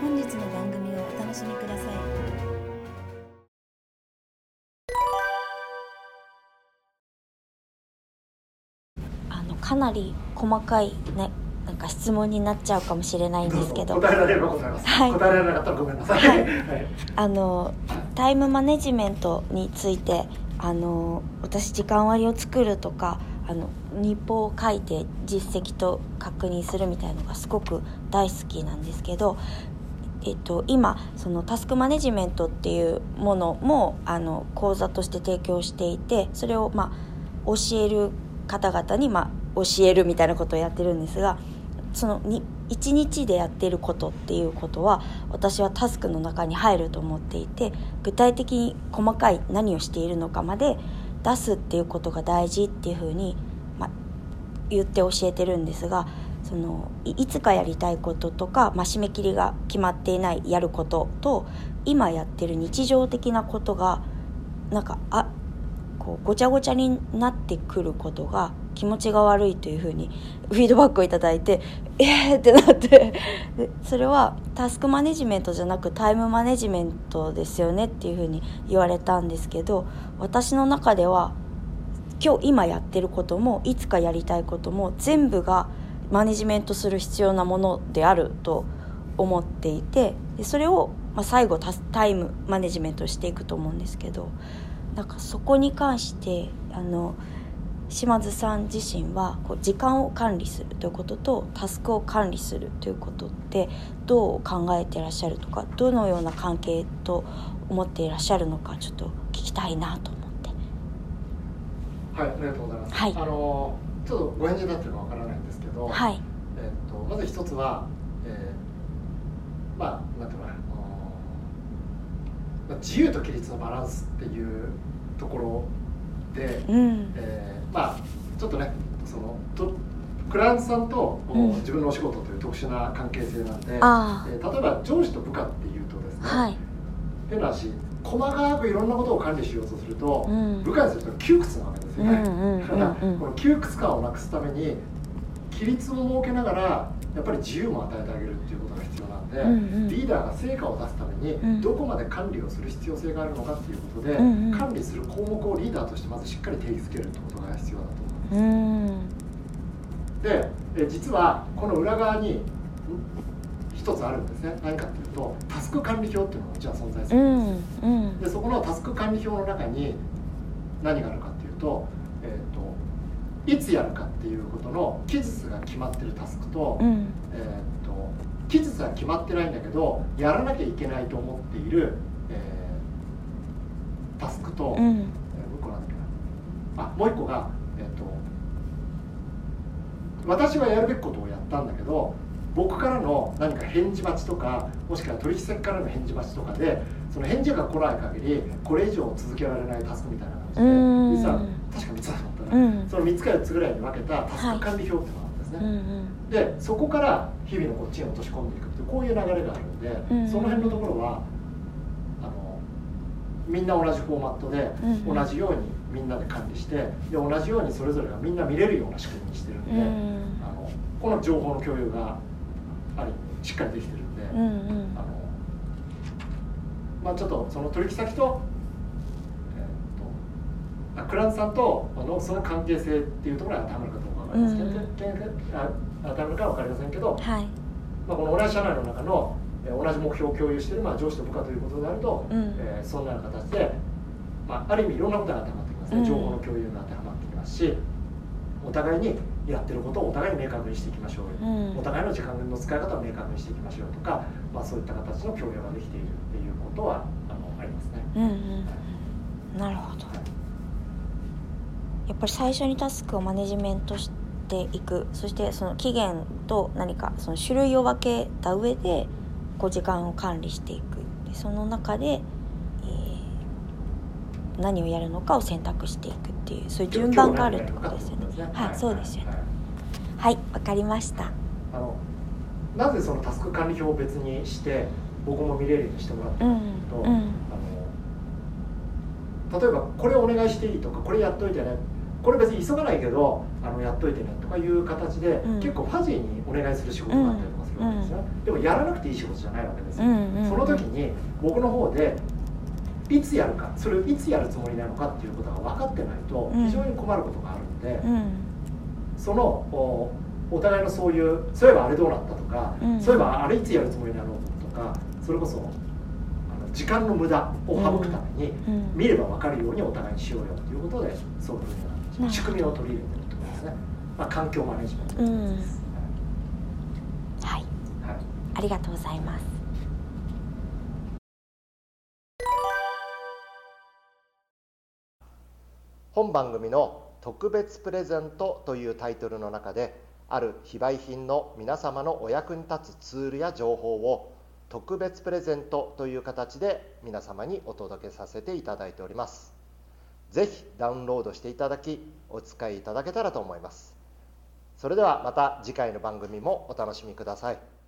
本日の番組をお楽しみください。あのかなり細かいねなんか質問になっちゃうかもしれないんですけど。答えられれば答えます、はい。答えられなかったらごめんなさい、はい。はい。あのタイムマネジメントについてあの私時間割を作るとかあの日報を書いて実績と確認するみたいのがすごく大好きなんですけど、えっと、今そのタスクマネジメントっていうものもあの講座として提供していてそれを、まあ、教える方々に、まあ、教えるみたいなことをやってるんですがそのに1日でやってることっていうことは私はタスクの中に入ると思っていて具体的に細かい何をしているのかまで出すっていうことが大事っていうふうに、まあ、言って教えてるんですがそのいつかやりたいこととか、まあ、締め切りが決まっていないやることと今やってる日常的なことがなんかあこうごちゃごちゃになってくることが気持ちが悪いというふうにフィードバックをいただいてえーってなってそれはタスクマネジメントじゃなくタイムマネジメントですよねっていうふうに言われたんですけど私の中では今日今やってることもいつかやりたいことも全部がマネジメントする必要なものであると思っていてでそれを、まあ、最後タイムマネジメントしていくと思うんですけどなんかそこに関してあの島津さん自身はこう時間を管理するということとタスクを管理するということってどう考えてらっしゃるとかどのような関係と思っていらっしゃるのかちょっと聞きたいなと思って。はい、ありがとうございます。はいあのちょっとご返事になってるかわからないんですけど、はい、えっとまず一つは、えーまあなんていうのかな、まあ自由と規律のバランスっていうところで、うん。えーまあちょっとねそのとクライアントさんと、うん。自分のお仕事という特殊な関係性なんで、あえー例えば上司と部下っていうとですね、あはい、変な話細かくいろんなことを管理しようとすると、うん。部下にすると窮屈なわけですよね、この窮屈感をなくすために規律を設けながらやっぱり自由も与えてあげるっていうことが必要なんで、うんうん。リーダーが成果を出すためにうん。どこまで管理をする必要性があるのかっていうことで、うんうん。管理する項目をリーダーとしてまずしっかり定義づけるってことが必要だと思います。うん。でえ実はこの裏側にん一つあるんですね。何かっていうとタスク管理表っていうのがうちは存在すうるんです、んうん。でそこのタスク管理表の中に何があるかっていうと,、えー、といつやるかっていうことの期日が決まってるタスクと,、うん。えー、と期日は決まってないんだけどやらなきゃいけないと思っている、えータスクと、うん。えーもう一個なんだっけな。あもう一個が、えー、と私はやるべきことをやったんだけど僕からの何か返事待ちとかもしくは取引先からの返事待ちとかでその返事が来ない限りこれ以上続けられないタスクみたいな感うん。じで実は確か3つだと思ったう。ら、んその3つか4つぐらいに分けたタスク管理表っていうのがあるんですね、うんうんでそこから日々のこっちに落とし込んでいくっていうこういう流れがあるんで、うん。その辺のところはあのみんな同じフォーマットで、うん。同じようにみんなで管理してで同じようにそれぞれがみんな見れるような仕組みにしてるんで、うん。あのこの情報の共有がある意味しっかりできてるんで、うんうん。あのまあ、ちょっとその取引先と,、えー、とあクライアントさんとあのその関係性っていうところは当てはまるかどうかわかりますけど、うん。あ当てはまるかは分かりませんけど、はい。まあ、この同じ社内の中のえー同じ目標を共有している、まあ、上司と部下ということであると、うん。えーそんなような形で、まあ、ある意味いろんなことが当てはまってきますね、うん。情報の共有が当てはまってきますしお互いにやってることをお互いに明確にしていきましょうよ、うん。お互いの時間の使い方を明確にしていきましょうとか、まあ、そういった形の共有ができているっていうことはあのありますね。うんうん。うんなるほどやっぱり最初にタスクをマネジメントしていく。そしてその期限と何かその種類を分けた上でこう時間を管理していく。でその中で、えー何をやるのかを選択していくっていうそういう順番があるってことですよね。はいそうですよね。はいわかりました。あのなぜそのタスク管理表を別にして僕も見れるようにしてもらったうんかというと、うん。あの例えばこれお願いしていいとかこれやっといてねこれ別に急がないけどあのやっといてねとかいう形で、うん。結構ファジーにお願いする仕事があったりとかするわけですよ、でもやらなくていい仕事じゃないわけですよ、その時に僕の方でいつやるかそれをいつやるつもりなのかっていうことが分かってないとうん。非常に困ることがあるので、うん。そのおお互いのそういうそういえばあれどうなったとか、うん。そういえばあれいつやるつもりなのとかそれこそ時間の無駄を省くために、うん。見れば分かるようにお互いにしようよということでそういうふうなな仕組みを取り入れてるとことですね、まあ、環境マネジメント。です、うんはい。はい。ありがとうございます。本番組の「特別プレゼント」というタイトルの中である非売品の皆様のお役に立つツールや情報を特別プレゼントという形で皆様にお届けさせていただいておりますぜひダウンロードしていただきお使いいただけたらと思います。それではまた次回の番組もお楽しみください。